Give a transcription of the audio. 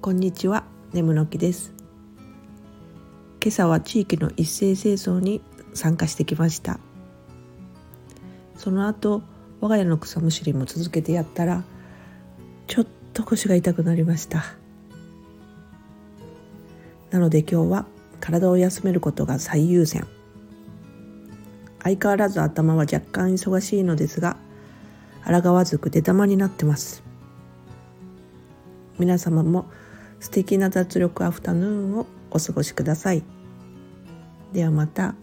こんにちは、ネムの木です。今朝は地域の一斉清掃に参加してきました。その後我が家の草むしりも続けてやったらちょっと腰が痛くなりました。なので今日は体を休めることが最優先。相変わらず頭は若干忙しいのですが抗わずく出玉になってます。皆様も素敵な脱力アフタヌーンをお過ごしください。ではまた。